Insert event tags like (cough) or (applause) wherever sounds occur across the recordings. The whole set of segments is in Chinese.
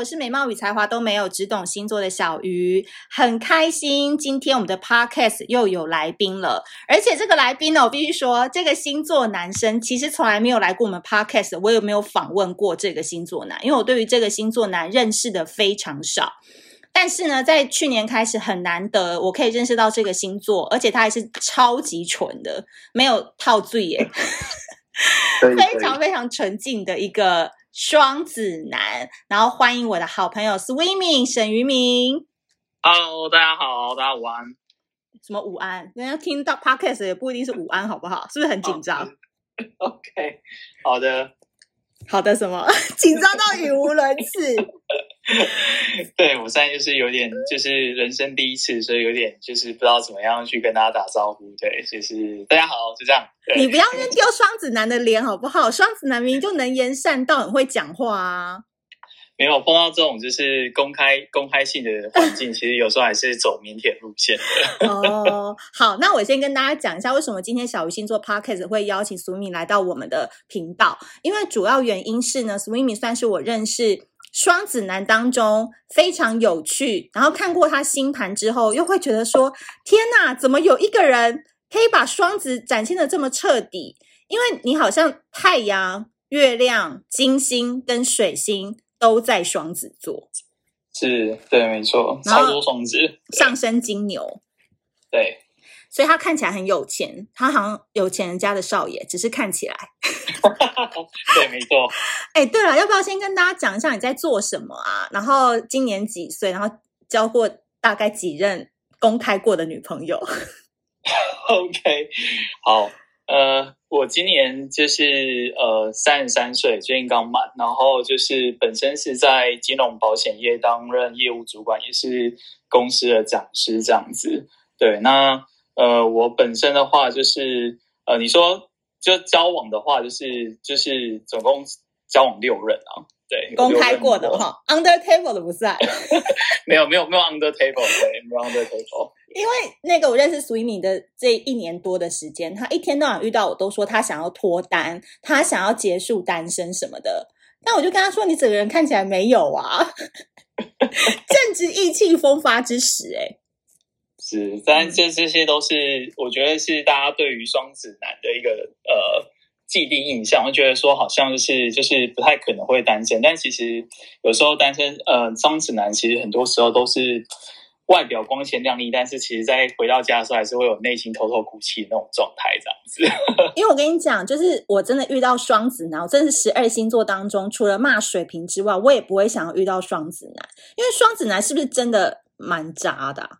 我是美貌与才华都没有，只懂星座的小鱼，很开心今天我们的 podcast 又有来宾了，而且这个来宾呢，我必须说，这个星座男生其实从来没有来过我们 podcast，我也没有访问过这个星座男，因为我对于这个星座男认识的非常少。但是呢，在去年开始很难得，我可以认识到这个星座，而且他还是超级纯的，没有套罪耶 (laughs) (laughs) 非常非常纯净的一个双子男。然后欢迎我的好朋友 Swimming 沈于明。Hello，大家好，大家午安。什么午安？人家听到 Podcast 也不一定是午安，好不好？是不是很紧张？Oh，OK，好的。好的，什么 (laughs) 紧张到语无伦次？(laughs) 对，我现在就是有点，就是人生第一次，所以有点就是不知道怎么样去跟大家打招呼。对，就是大家好，就这样。你不要扔丢双子男的脸好不好？双子男明明就能言善道，很会讲话啊。(laughs) 没有碰到这种就是公开公开性的环境，其实有时候还是走腼腆路线的。(laughs) 哦，好，那我先跟大家讲一下，为什么今天小鱼星座 Podcast 会邀请 Swimming 来到我们的频道？因为主要原因是呢，Swimming 算是我认识双子男当中非常有趣，然后看过他星盘之后，又会觉得说：天哪，怎么有一个人可以把双子展现的这么彻底？因为你好像太阳、月亮、金星跟水星。都在双子座，是对，没错，超多双子，上升金牛，对，所以他看起来很有钱，他好像有钱人家的少爷，只是看起来，(laughs) 对，没错。(laughs) 哎，对了，要不要先跟大家讲一下你在做什么啊？然后今年几岁？然后交过大概几任公开过的女朋友？(laughs) OK，好。呃，我今年就是呃三十三岁，最近刚满，然后就是本身是在金融保险业担任业务主管，也是公司的讲师这样子。对，那呃我本身的话就是呃你说就交往的话，就是就是总共交往六任啊。对，公开过的哈，under table 的不算，(laughs) 没有没有没有 under table，对，没有 under table。因为那个我认识 Swimming 的这一年多的时间，他一天到晚遇到我都说他想要脱单，他想要结束单身什么的。但我就跟他说：“你整个人看起来没有啊，(laughs) 正值意气风发之时。”哎，是，但这这些都是我觉得是大家对于双子男的一个呃。既定印象，我觉得说好像就是就是不太可能会单身，但其实有时候单身，呃，双子男其实很多时候都是外表光鲜亮丽，但是其实在回到家的时候还是会有内心偷偷哭泣的那种状态，这样子。(laughs) 因为我跟你讲，就是我真的遇到双子男，我真的是十二星座当中，除了骂水瓶之外，我也不会想要遇到双子男，因为双子男是不是真的蛮渣的啊？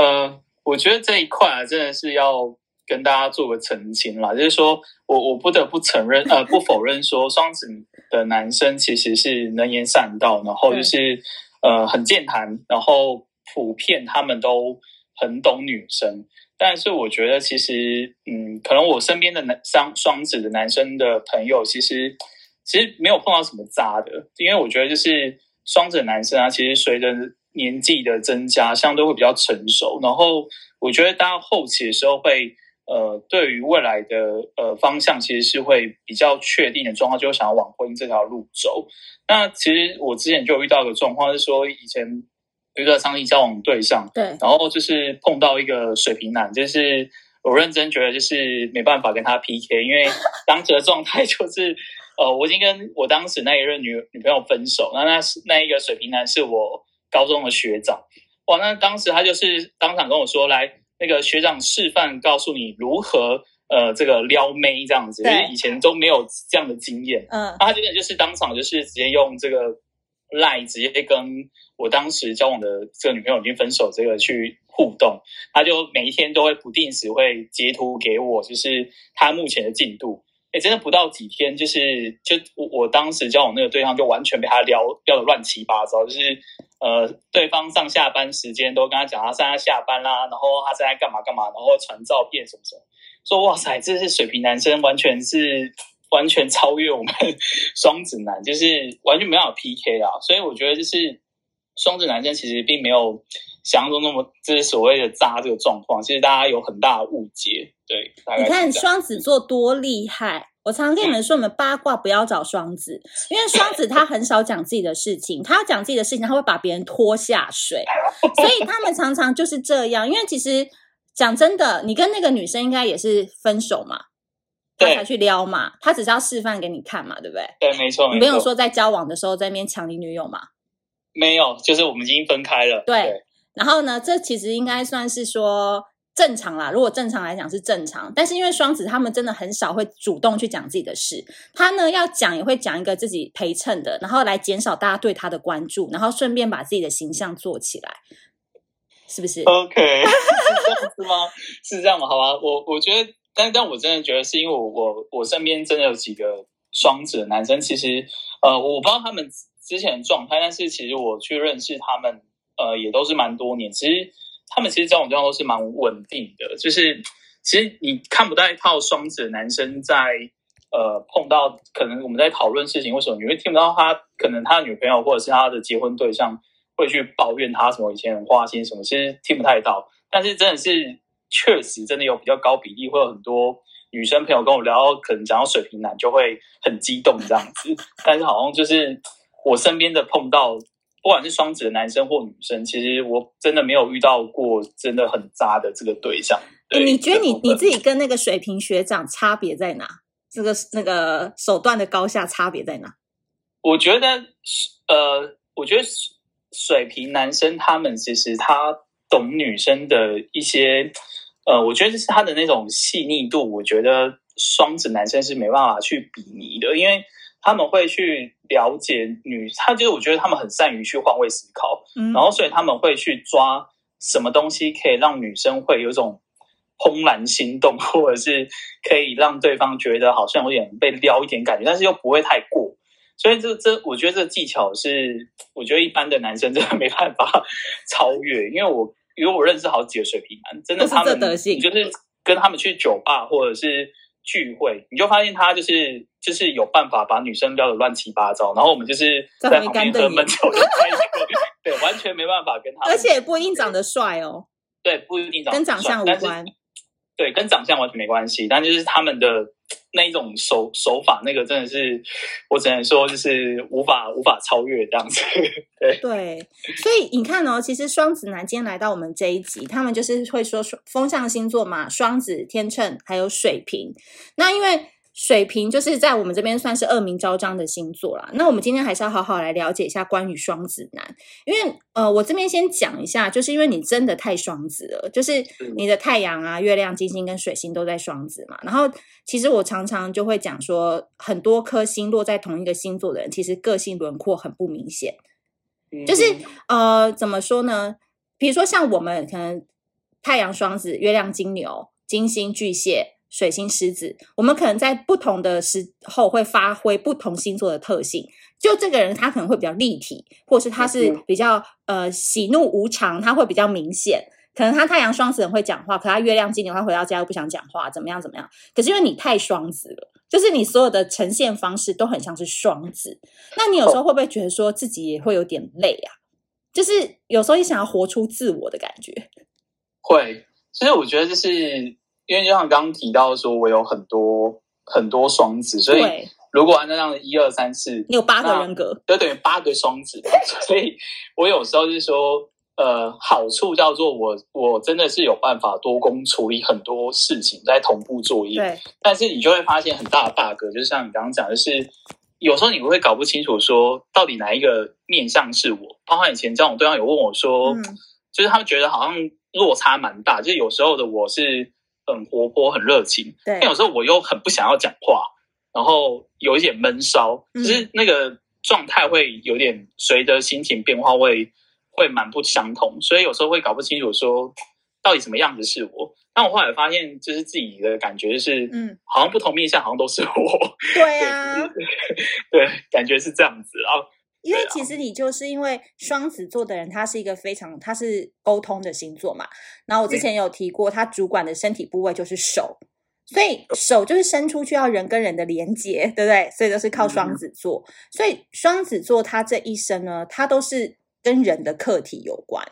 呃，我觉得这一块啊，真的是要。跟大家做个澄清啦，就是说我我不得不承认，呃，不否认说双子的男生其实是能言善道，然后就是呃很健谈，然后普遍他们都很懂女生。但是我觉得其实，嗯，可能我身边的男双双子的男生的朋友，其实其实没有碰到什么渣的，因为我觉得就是双子男生啊，其实随着年纪的增加，相对会比较成熟，然后我觉得到后期的时候会。呃，对于未来的呃方向，其实是会比较确定的状况，就想要往婚姻这条路走。那其实我之前就有遇到一个状况，是说以前有一个长期交往对象，对，然后就是碰到一个水瓶男，就是我认真觉得就是没办法跟他 PK，因为当时的状态就是 (laughs) 呃，我已经跟我当时那一任女女朋友分手，那那是那一个水瓶男是我高中的学长，哇，那当时他就是当场跟我说来。那个学长示范告诉你如何呃这个撩妹这样子，因为以前都没有这样的经验。嗯，他真的就是当场就是直接用这个 line 直接跟我当时交往的这个女朋友已经分手这个去互动，他就每一天都会不定时会截图给我，就是他目前的进度。哎，真的不到几天，就是就我我当时交往那个对象就完全被他撩撩的乱七八糟，就是呃，对方上下班时间都跟他讲他现在下班啦，然后他现在干嘛干嘛，然后传照片什么什么，说哇塞，这是水瓶男生，完全是完全超越我们双子男，就是完全没办法 PK 啦。所以我觉得就是双子男生其实并没有想象中那么就是所谓的渣这个状况，其实大家有很大的误解。对，你看双子座多厉害，我常常跟你们说，你们八卦不要找双子，因为双子他很少讲自己的事情，他要讲自己的事情，他会把别人拖下水，所以他们常常就是这样。因为其实讲真的，你跟那个女生应该也是分手嘛，他才去撩嘛，他只是要示范给你看嘛，对不对？对，没错。你没有说在交往的时候在那边抢你女友嘛？没有，就是我们已经分开了。对，对然后呢，这其实应该算是说。正常啦，如果正常来讲是正常，但是因为双子他们真的很少会主动去讲自己的事，他呢要讲也会讲一个自己陪衬的，然后来减少大家对他的关注，然后顺便把自己的形象做起来，是不是？OK，(laughs) 是这样子吗？是这样吗？好吧，我我觉得，但但我真的觉得是因为我我我身边真的有几个双子男生，其实呃我不知道他们之前的状态，但是其实我去认识他们，呃也都是蛮多年，其实。他们其实交往对象都是蛮稳定的，就是其实你看不到一套双子男生在呃碰到可能我们在讨论事情，为什么你会听不到他可能他的女朋友或者是他的结婚对象会去抱怨他什么以前很花心什么，其实听不太到。但是真的是确实真的有比较高比例，会有很多女生朋友跟我聊，可能讲到水瓶男就会很激动这样子。但是好像就是我身边的碰到。不管是双子的男生或女生，其实我真的没有遇到过真的很渣的这个对象。对，你觉得你你自己跟那个水瓶学长差别在哪？这个那个手段的高下差别在哪？我觉得，呃，我觉得水瓶男生他们其实他懂女生的一些，呃，我觉得就是他的那种细腻度，我觉得双子男生是没办法去比拟的，因为。他们会去了解女，他就是我觉得他们很善于去换位思考，嗯，然后所以他们会去抓什么东西可以让女生会有一种怦然心动，或者是可以让对方觉得好像有点被撩一点感觉，但是又不会太过。所以这这，我觉得这个技巧是我觉得一般的男生真的没办法超越，因为我因为我认识好几个水瓶男，真的他们就是跟他们去酒吧或者是。聚会，你就发现他就是就是有办法把女生撩得乱七八糟，然后我们就是在旁边喝闷酒对，完全没办法跟他，而且不一定长得帅哦，对，不一定长得跟长相无关，对，跟长相完全没关系，但就是他们的。那一种手手法，那个真的是我只能说，就是无法无法超越这样子。(laughs) 对对，所以你看哦，其实双子男今天来到我们这一集，他们就是会说风象星座嘛，双子、天秤还有水瓶。那因为。水瓶就是在我们这边算是恶名昭彰的星座啦。那我们今天还是要好好来了解一下关于双子男，因为呃，我这边先讲一下，就是因为你真的太双子了，就是你的太阳啊、月亮、金星跟水星都在双子嘛。然后其实我常常就会讲说，很多颗星落在同一个星座的人，其实个性轮廓很不明显。就是呃，怎么说呢？比如说像我们可能太阳双子、月亮金牛、金星巨蟹。水星狮子，我们可能在不同的时候会发挥不同星座的特性。就这个人，他可能会比较立体，或是他是比较呃喜怒无常，他会比较明显。可能他太阳双子人会讲话，可他月亮金牛，他回到家又不想讲话，怎么样怎么样？可是因为你太双子了，就是你所有的呈现方式都很像是双子。那你有时候会不会觉得说自己也会有点累啊？就是有时候你想要活出自我的感觉。会，其实我觉得就是。因为就像刚刚提到说，我有很多很多双子，所以如果按照这样的一二三四，你有八个人格，就等于八个双子。(laughs) 所以我有时候就是说，呃，好处叫做我我真的是有办法多工处理很多事情，在同步作业。对，但是你就会发现很大的 bug，就是像你刚刚讲的是，有时候你会搞不清楚说到底哪一个面向是我。包括以前交往对象有问我说，嗯，就是他们觉得好像落差蛮大，就是有时候的我是。很活泼，很热情。对，但有时候我又很不想要讲话，然后有一点闷骚，就、嗯、是那个状态会有点随着心情变化会会蛮不相同，所以有时候会搞不清楚说到底什么样子是我。但我后来发现，就是自己的感觉就是，嗯，好像不同面相好像都是我。对啊，对，(laughs) 对，感觉是这样子啊。因为其实你就是因为双子座的人，他是一个非常他是沟通的星座嘛。然后我之前有提过，他主管的身体部位就是手，所以手就是伸出去要人跟人的连接，对不对？所以都是靠双子座。所以双子座他这一生呢，他都是跟人的课题有关，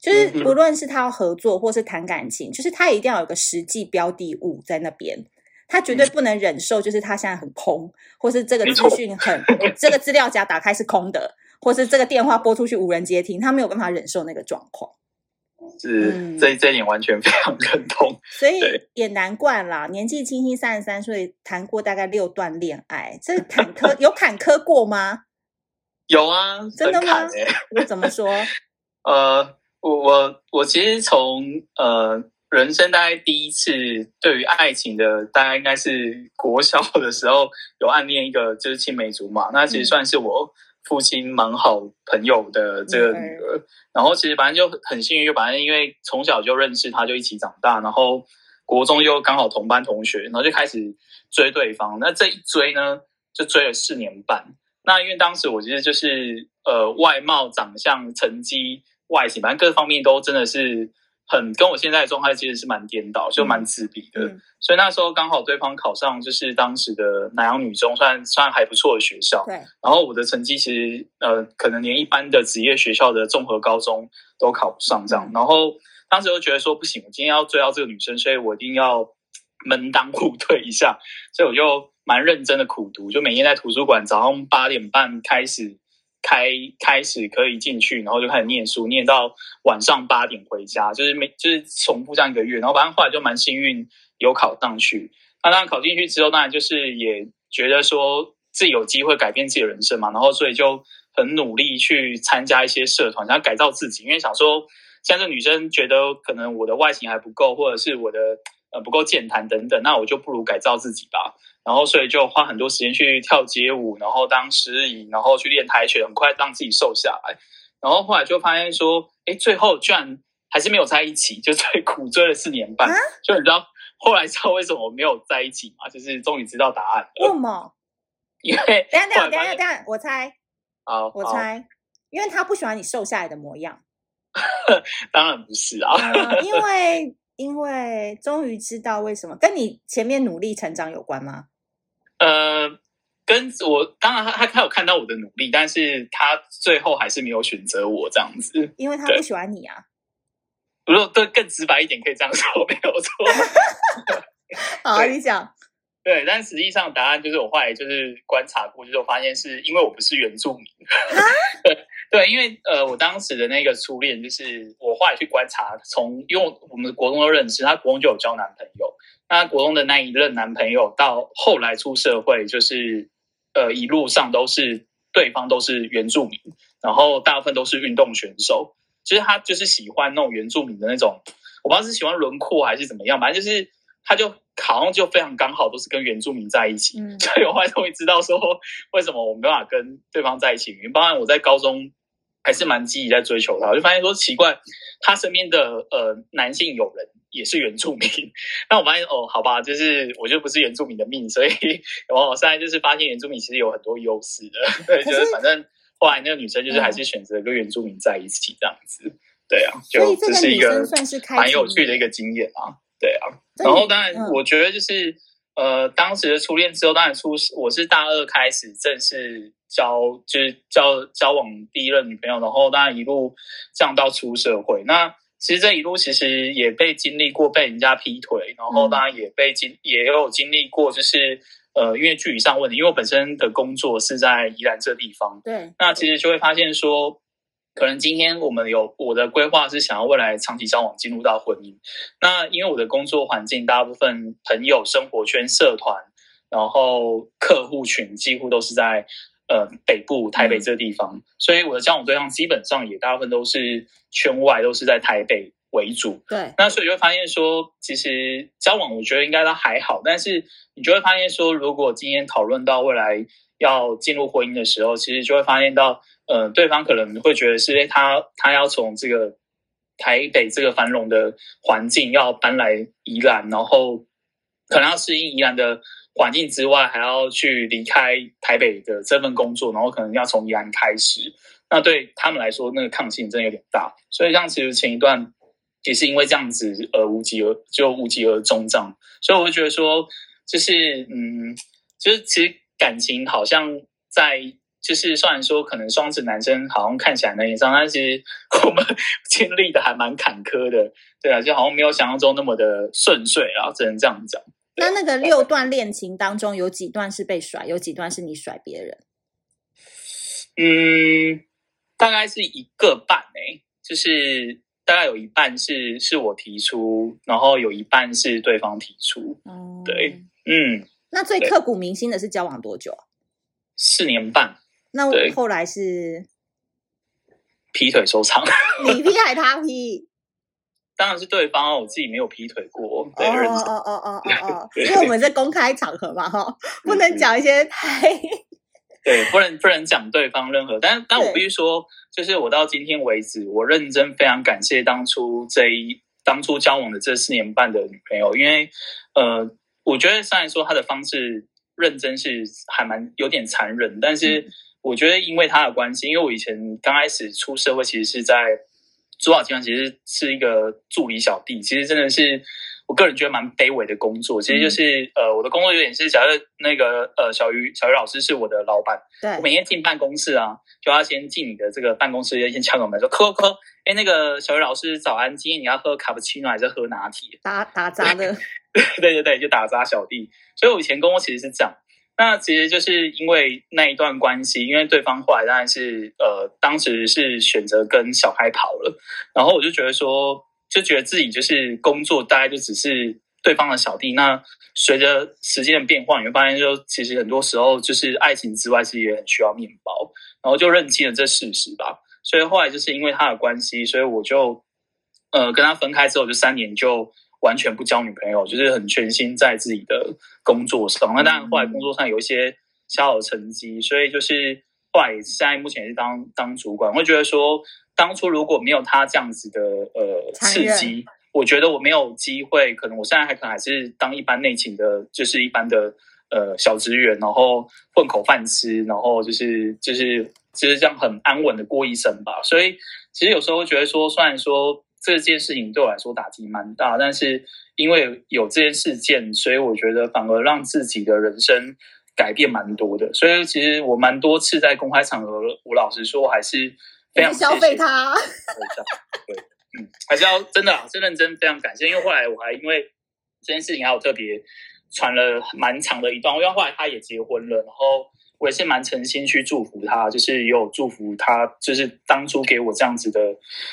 就是不论是他要合作或是谈感情，就是他一定要有个实际标的物在那边。他绝对不能忍受，就是他现在很空，或是这个资讯很，(laughs) 这个资料夹打开是空的，或是这个电话拨出去无人接听，他没有办法忍受那个状况。是，嗯、这这一点完全非常认同。所以也难怪啦，年纪轻轻三十三岁，谈过大概六段恋爱，这坎坷有坎坷过吗？(laughs) 有啊，真的吗？怎么说？(laughs) 呃，我我我其实从呃人生大概第一次对于爱情的，大概应该是国小的时候有暗恋一个就是青梅竹马，那其实算是我父亲蛮好朋友的这个女儿。嗯、然后其实反正就很幸运，就反正因为从小就认识她，就一起长大，然后国中又刚好同班同学，然后就开始追对方。那这一追呢，就追了四年半。那因为当时我觉得就是呃外貌、长相、成绩、外形，反正各方面都真的是很跟我现在的状态其实是蛮颠倒，就蛮自闭的。嗯、所以那时候刚好对方考上就是当时的南阳女中，算算还不错的学校。对。然后我的成绩其实呃可能连一般的职业学校的综合高中都考不上这样。嗯、然后当时就觉得说不行，我今天要追到这个女生，所以我一定要门当户对一下。所以我就。蛮认真的苦读，就每天在图书馆早上八点半开始开开始可以进去，然后就开始念书，念到晚上八点回家，就是每就是重复这样一个月，然后反正后来就蛮幸运有考上去。那当然考进去之后，当然就是也觉得说自己有机会改变自己的人生嘛，然后所以就很努力去参加一些社团，想要改造自己，因为想说像这女生觉得可能我的外形还不够，或者是我的呃不够健谈等等，那我就不如改造自己吧。然后，所以就花很多时间去跳街舞，然后当时仪，然后去练跆拳，很快让自己瘦下来。然后后来就发现说，哎，最后居然还是没有在一起，就追苦追了四年半。啊、就你知道后来知道为什么我没有在一起吗？就是终于知道答案了。为什么？因为等下等下等下等下，我猜，好，我猜，因为他不喜欢你瘦下来的模样。(laughs) 当然不是啊，呃、因为因为终于知道为什么，跟你前面努力成长有关吗？呃，跟我当然他他他有看到我的努力，但是他最后还是没有选择我这样子，因为他不喜欢你啊。如果对更直白一点，可以这样说，(laughs) 没有错。(laughs) 好，对你讲。(laughs) 对，但实际上答案就是我后来就是观察过，就是我发现是因为我不是原住民。对，因为呃，我当时的那个初恋，就是我后来去观察，从因为我们国中都认识，他国中就有交男朋友。那国中的那一任男朋友，到后来出社会，就是呃一路上都是对方都是原住民，然后大部分都是运动选手。其实他就是喜欢那种原住民的那种，我不知道是喜欢轮廓还是怎么样，反正就是他就好像就非常刚好都是跟原住民在一起。嗯、(laughs) 所以我后来终于知道说，为什么我没办法跟对方在一起。因为包括我在高中还是蛮积极在追求他，我就发现说奇怪，他身边的呃男性友人。也是原住民，(laughs) 那我发现哦，好吧，就是我就不是原住民的命，所以我现在就是发现原住民其实有很多优势的，(laughs) 对，是就是反正后来那个女生就是还是选择跟原住民在一起这样子，对啊，就这是一个蛮有趣的一个经验啊，对啊，然后当然我觉得就是呃，当时的初恋之后，当然出我是大二开始正式交，就是交交往第一任女朋友，然后当然一路这样到出社会那。其实这一路其实也被经历过被人家劈腿，然后当然也被经也有经历过，就是呃，因为距离上问题，因为我本身的工作是在宜兰这地方，对，那其实就会发现说，可能今天我们有我的规划是想要未来长期交往进入到婚姻，那因为我的工作环境大部分朋友、生活圈、社团，然后客户群几乎都是在。呃，北部台北这个地方，嗯、所以我的交往对象基本上也大部分都是圈外，都是在台北为主。对，那所以就会发现说，其实交往我觉得应该都还好，但是你就会发现说，如果今天讨论到未来要进入婚姻的时候，其实就会发现到，呃，对方可能会觉得是，他他要从这个台北这个繁荣的环境要搬来宜兰，然后可能要适应宜兰的。环境之外，还要去离开台北的这份工作，然后可能要从宜兰开始。那对他们来说，那个抗性真的有点大。所以，像其实前一段也是因为这样子，而无疾而就无疾而终这样。所以，我会觉得说，就是嗯，就是其实感情好像在，就是虽然说可能双子男生好像看起来很以上，但其实我们 (laughs) 经历的还蛮坎坷的，对啊，就好像没有想象中那么的顺遂啊，只能这样讲。那那个六段恋情当中，有几段是被甩，有几段是你甩别人？嗯，大概是一个半诶、欸，就是大概有一半是是我提出，然后有一半是对方提出。嗯，对，嗯。那最刻骨铭心的是交往多久？四年半。那我后来是劈腿收场。你劈还他劈？当然是对方，我自己没有劈腿过。哦哦哦哦哦哦，(laughs) 因为我们在公开场合嘛，哈，不能讲一些太。(laughs) 对，不能不能讲对方任何，但但我必须说，就是我到今天为止，我认真非常感谢当初这一当初交往的这四年半的女朋友，因为呃，我觉得虽然说她的方式认真是还蛮有点残忍，但是我觉得因为她的关系，因为我以前刚开始出社会，其实是在主导集团，其实是一个助理小弟，其实真的是。我个人觉得蛮卑微的工作，其实就是、嗯、呃，我的工作有点是，假设那个呃，小鱼小鱼老师是我的老板，对，我每天进办公室啊，就要先进你的这个办公室，先敲个门说，说咳咳，哎，那个小鱼老师早安，今天你要喝卡布奇诺还是喝拿铁？打打杂的，(laughs) 对对对，就打杂小弟。所以我以前工作其实是这样，那其实就是因为那一段关系，因为对方后来当然是呃，当时是选择跟小开跑了，然后我就觉得说。就觉得自己就是工作，大概就只是对方的小弟。那随着时间的变化，你会发现，说其实很多时候就是爱情之外，其实也很需要面包。然后就认清了这事实吧。所以后来就是因为他的关系，所以我就呃跟他分开之后，就三年就完全不交女朋友，就是很全心在自己的工作上。那当然后来工作上有一些小小的成绩，所以就是后来现在目前也是当当主管，我会觉得说。当初如果没有他这样子的呃刺激，我觉得我没有机会。可能我现在还可能还是当一般内勤的，就是一般的呃小职员，然后混口饭吃，然后就是就是就是这样很安稳的过一生吧。所以其实有时候会觉得说，虽然说这件事情对我来说打击蛮大，但是因为有这件事件，所以我觉得反而让自己的人生改变蛮多的。所以其实我蛮多次在公开场合，我老实说还是。非常消费他，对，嗯，还是要真的啊，是认真，非常感谢。因为后来我还因为这件事情，还有特别传了蛮长的一段。因为后来他也结婚了，然后我也是蛮诚心去祝福他，就是也有祝福他，就是当初给我这样子的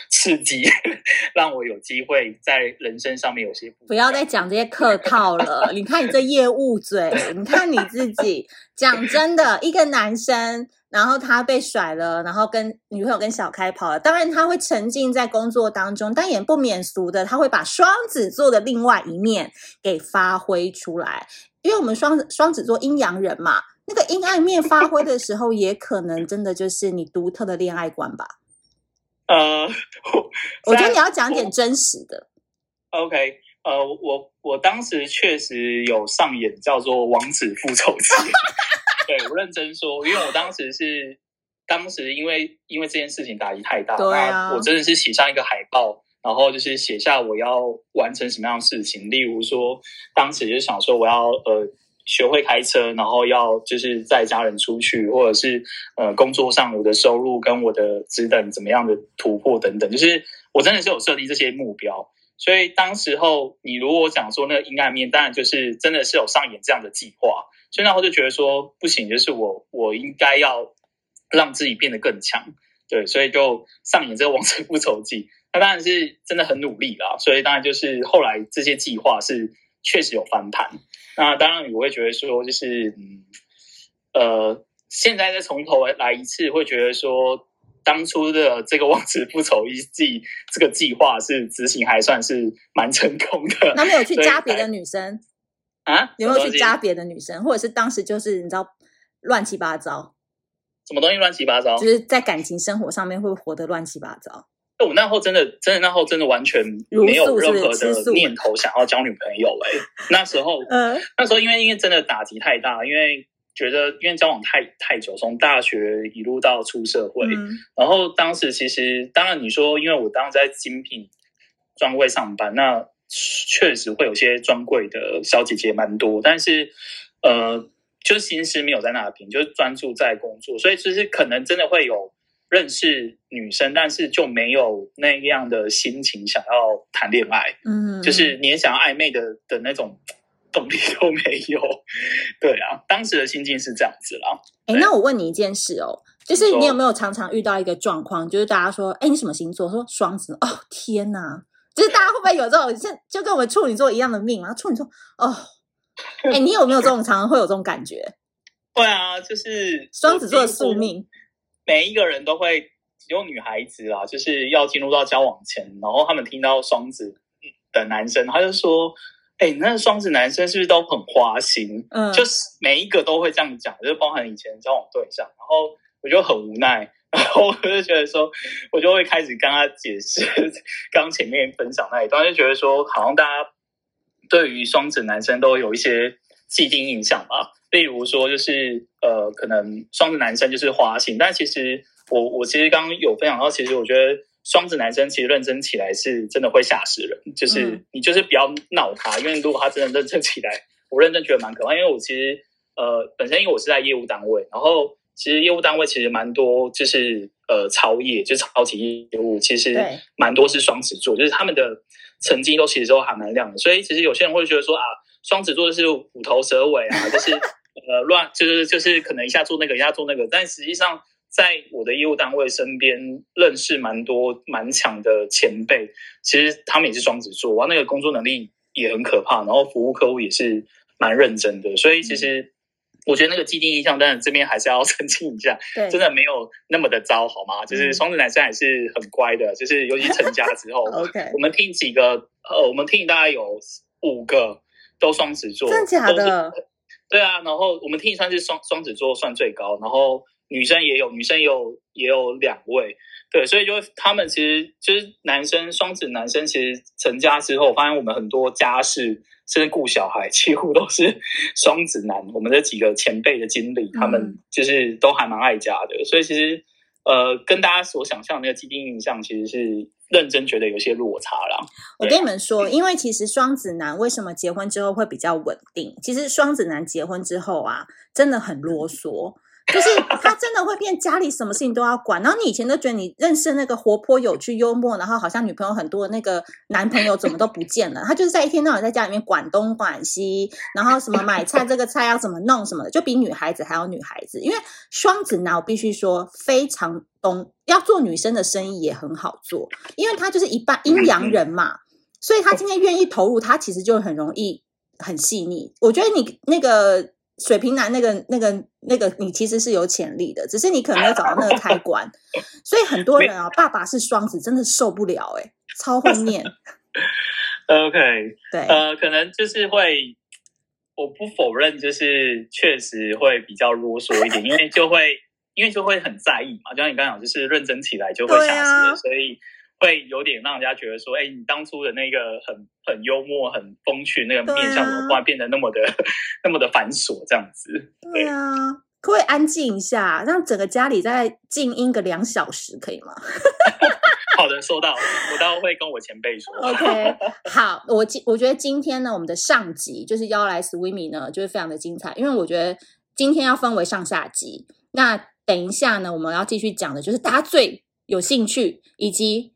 刺激，(laughs) 让我有机会在人生上面有些不，要再讲这些客套了。你看你这业务嘴，你看你自己，讲真的，一个男生。然后他被甩了，然后跟女朋友跟小开跑了。当然他会沉浸在工作当中，但也不免俗的，他会把双子座的另外一面给发挥出来。因为我们双双子座阴阳人嘛，那个阴暗面发挥的时候，也可能真的就是你独特的恋爱观吧。(laughs) 呃，我觉得你要讲点真实的。OK，呃，我我当时确实有上演叫做《王子复仇记》。(laughs) 对，我认真说，因为我当时是，当时因为因为这件事情打击太大，对啊，我真的是写上一个海报，然后就是写下我要完成什么样的事情，例如说，当时就想说我要呃学会开车，然后要就是载家人出去，或者是呃工作上我的收入跟我的职等怎么样的突破等等，就是我真的是有设定这些目标，所以当时候你如果讲说那个阴暗面，当然就是真的是有上演这样的计划。所以那我就觉得说不行，就是我我应该要让自己变得更强，对，所以就上演这个《王者复仇记》。那当然是真的很努力啦，所以当然就是后来这些计划是确实有翻盘。那当然我会觉得说，就是嗯呃，现在再从头来一次，会觉得说当初的这个《王子复仇一计》这个计划是执行还算是蛮成功的。那没有去加别的女生？啊，有没有去加别的女生，或者是当时就是你知道乱七八糟？什么东西乱七八糟？就是在感情生活上面会活得乱七八糟。我那后真的真的那后真的完全没有任何的念头想要交女朋友哎、欸，那时候，嗯，(laughs) 那时候因为因为真的打击太大，因为觉得因为交往太太久，从大学一路到出社会，嗯、然后当时其实当然你说，因为我当时在精品专柜上班，那。确实会有些专柜的小姐姐蛮多，但是呃，就心思没有在那边，就是专注在工作，所以其实可能真的会有认识女生，但是就没有那样的心情想要谈恋爱，嗯，就是你也想要暧昧的的那种动力都没有。对啊，当时的心境是这样子啦。哎，那我问你一件事哦，就是你有没有常常遇到一个状况，就是大家说，哎，你什么星座？说双子。哦，天哪！就是大家会不会有这种，像就跟我们处女座一样的命啊？处女座，哦，(laughs) 哎，你有没有这种常常会有这种感觉？(laughs) 会啊，就是双子座的宿命，每一个人都会。有女孩子啦，就是要进入到交往前，然后他们听到双子的男生，他就说：“哎、欸，那双子男生是不是都很花心？”嗯，就是每一个都会这样讲，就是包含以前交往对象。然后我就很无奈，然后我就觉得说，我就会开始跟他解释刚前面分享那一段，就觉得说，好像大家对于双子男生都有一些既定印象吧。例如说，就是呃，可能双子男生就是花心，但其实。我我其实刚刚有分享到，其实我觉得双子男生其实认真起来是真的会吓死人，就是你就是不要闹他，因为如果他真的认真起来，我认真觉得蛮可怕。因为我其实呃本身因为我是在业务单位，然后其实业务单位其实蛮多就是呃超业就是超级业务，其实蛮多是双子座，就是他们的成绩都其实都还蛮亮的。所以其实有些人会觉得说啊，双子座就是虎头蛇尾啊，就是呃乱，就是就是可能一下做那个一下做那个，但实际上。在我的业务单位身边认识蛮多蛮强的前辈，其实他们也是双子座，然后，那个工作能力也很可怕，然后服务客户也是蛮认真的，所以其实我觉得那个既定印象，当然这边还是要 (laughs) 澄清一下，真的没有那么的糟，好吗？就是双子男生还是很乖的，就是尤其成家之后，(laughs) OK，我们听几个，呃，我们听大概有五个都双子座，真的假的？对啊，然后我们听算是双双子座算最高，然后。女生也有，女生也有也有两位，对，所以就他们其实就是男生双子男生，其实成家之后，发现我们很多家事甚至顾小孩，(laughs) 几乎都是双子男。我们这几个前辈的经历，他们就是都还蛮爱家的，嗯、所以其实呃，跟大家所想象的那个既定印象，其实是认真觉得有些落差啦。我跟你们说，因为其实双子男为什么结婚之后会比较稳定？其实双子男结婚之后啊，真的很啰嗦。就是他真的会变家里什么事情都要管，然后你以前都觉得你认识那个活泼有趣幽默，然后好像女朋友很多的那个男朋友怎么都不见了，他就是在一天到晚在家里面管东管西，然后什么买菜这个菜要怎么弄什么的，就比女孩子还要女孩子。因为双子男我必须说非常懂，要做女生的生意也很好做，因为他就是一半阴阳人嘛，所以他今天愿意投入，他其实就很容易很细腻。我觉得你那个。水瓶男那个、那个、那个，你其实是有潜力的，只是你可能没有找到那个开关。(laughs) 所以很多人啊，爸爸是双子，真的受不了哎、欸，超会念。(laughs) OK，(laughs) 对，呃，可能就是会，我不否认，就是确实会比较啰嗦一点，因为就会，因为就会很在意嘛。就像你刚刚讲，就是认真起来就会吓死了，所以。会有点让人家觉得说，哎，你当初的那个很很幽默、很风趣那个面相，怎么突然变得那么的 (laughs) 那么的繁琐这样子？对啊，可不可以安静一下，让整个家里再静音个两小时，可以吗？(laughs) 好的，收到，我待会会跟我前辈说。OK，好，我今我觉得今天呢，我们的上集就是邀来 Swimmy 呢，就是非常的精彩，因为我觉得今天要分为上下集。那等一下呢，我们要继续讲的就是大家最有兴趣以及。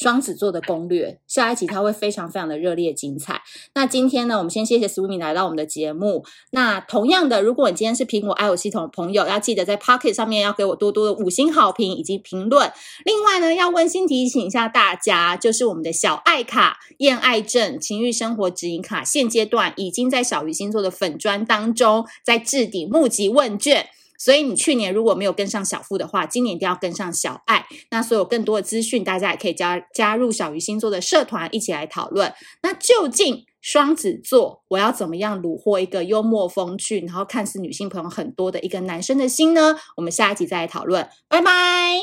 双子座的攻略，下一集它会非常非常的热烈精彩。那今天呢，我们先谢谢 Swimmy 来到我们的节目。那同样的，如果你今天是苹果 i o 系统的朋友，要记得在 Pocket 上面要给我多多的五星好评以及评论。另外呢，要温馨提醒一下大家，就是我们的小爱卡、厌爱症、情欲生活指引卡，现阶段已经在小鱼星座的粉砖当中在置顶募集问卷。所以你去年如果没有跟上小富的话，今年一定要跟上小爱。那所有更多的资讯，大家也可以加加入小鱼星座的社团，一起来讨论。那究竟双子座，我要怎么样虏获一个幽默风趣，然后看似女性朋友很多的一个男生的心呢？我们下一集再来讨论。拜拜，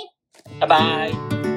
拜拜。